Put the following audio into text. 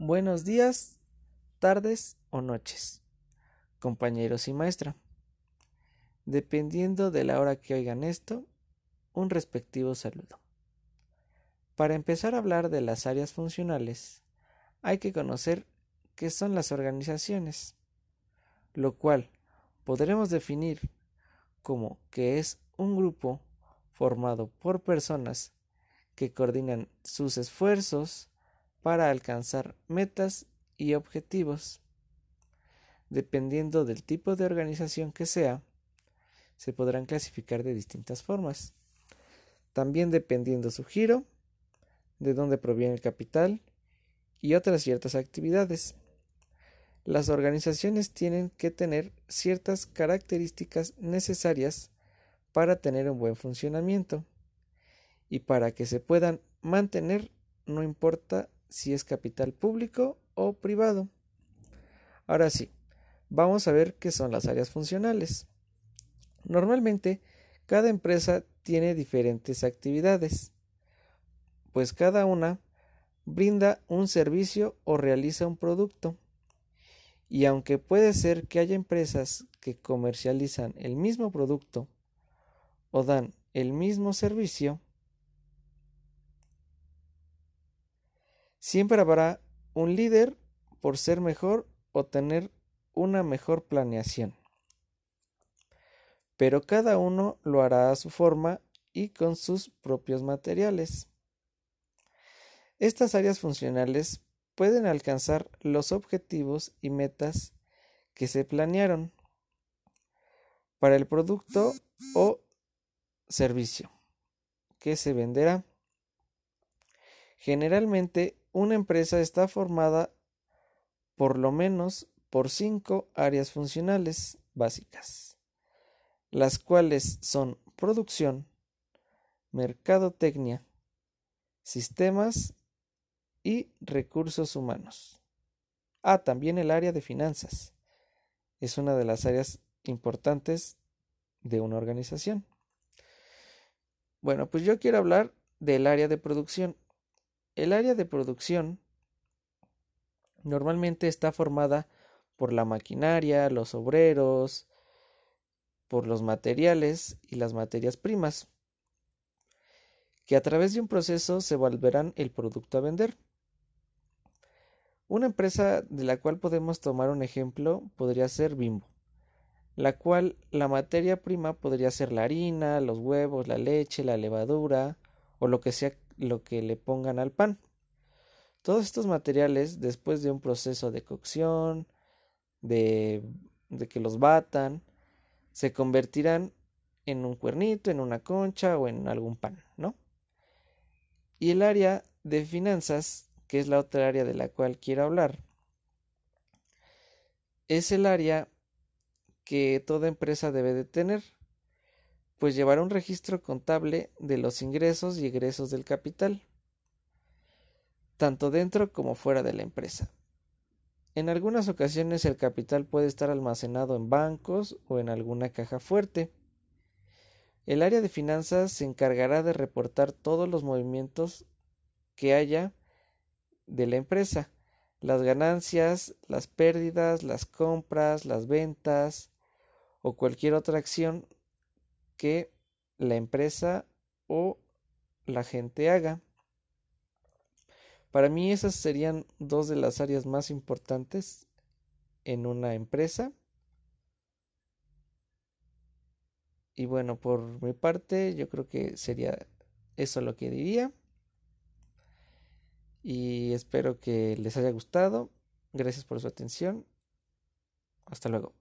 Buenos días, tardes o noches, compañeros y maestra. Dependiendo de la hora que oigan esto, un respectivo saludo. Para empezar a hablar de las áreas funcionales, hay que conocer qué son las organizaciones, lo cual podremos definir como que es un grupo formado por personas que coordinan sus esfuerzos para alcanzar metas y objetivos. Dependiendo del tipo de organización que sea, se podrán clasificar de distintas formas. También dependiendo su giro, de dónde proviene el capital y otras ciertas actividades. Las organizaciones tienen que tener ciertas características necesarias para tener un buen funcionamiento y para que se puedan mantener no importa si es capital público o privado. Ahora sí, vamos a ver qué son las áreas funcionales. Normalmente, cada empresa tiene diferentes actividades, pues cada una brinda un servicio o realiza un producto. Y aunque puede ser que haya empresas que comercializan el mismo producto o dan el mismo servicio, Siempre habrá un líder por ser mejor o tener una mejor planeación. Pero cada uno lo hará a su forma y con sus propios materiales. Estas áreas funcionales pueden alcanzar los objetivos y metas que se planearon para el producto o servicio que se venderá. Generalmente una empresa está formada por lo menos por cinco áreas funcionales básicas, las cuales son producción, mercadotecnia, sistemas y recursos humanos. Ah, también el área de finanzas. Es una de las áreas importantes de una organización. Bueno, pues yo quiero hablar del área de producción el área de producción normalmente está formada por la maquinaria, los obreros, por los materiales y las materias primas, que a través de un proceso se volverán el producto a vender. Una empresa de la cual podemos tomar un ejemplo podría ser Bimbo, la cual la materia prima podría ser la harina, los huevos, la leche, la levadura o lo que sea lo que le pongan al pan. Todos estos materiales, después de un proceso de cocción, de, de que los batan, se convertirán en un cuernito, en una concha o en algún pan, ¿no? Y el área de finanzas, que es la otra área de la cual quiero hablar, es el área que toda empresa debe de tener pues llevará un registro contable de los ingresos y egresos del capital, tanto dentro como fuera de la empresa. En algunas ocasiones el capital puede estar almacenado en bancos o en alguna caja fuerte. El área de finanzas se encargará de reportar todos los movimientos que haya de la empresa, las ganancias, las pérdidas, las compras, las ventas o cualquier otra acción que la empresa o la gente haga. Para mí esas serían dos de las áreas más importantes en una empresa. Y bueno, por mi parte yo creo que sería eso lo que diría. Y espero que les haya gustado. Gracias por su atención. Hasta luego.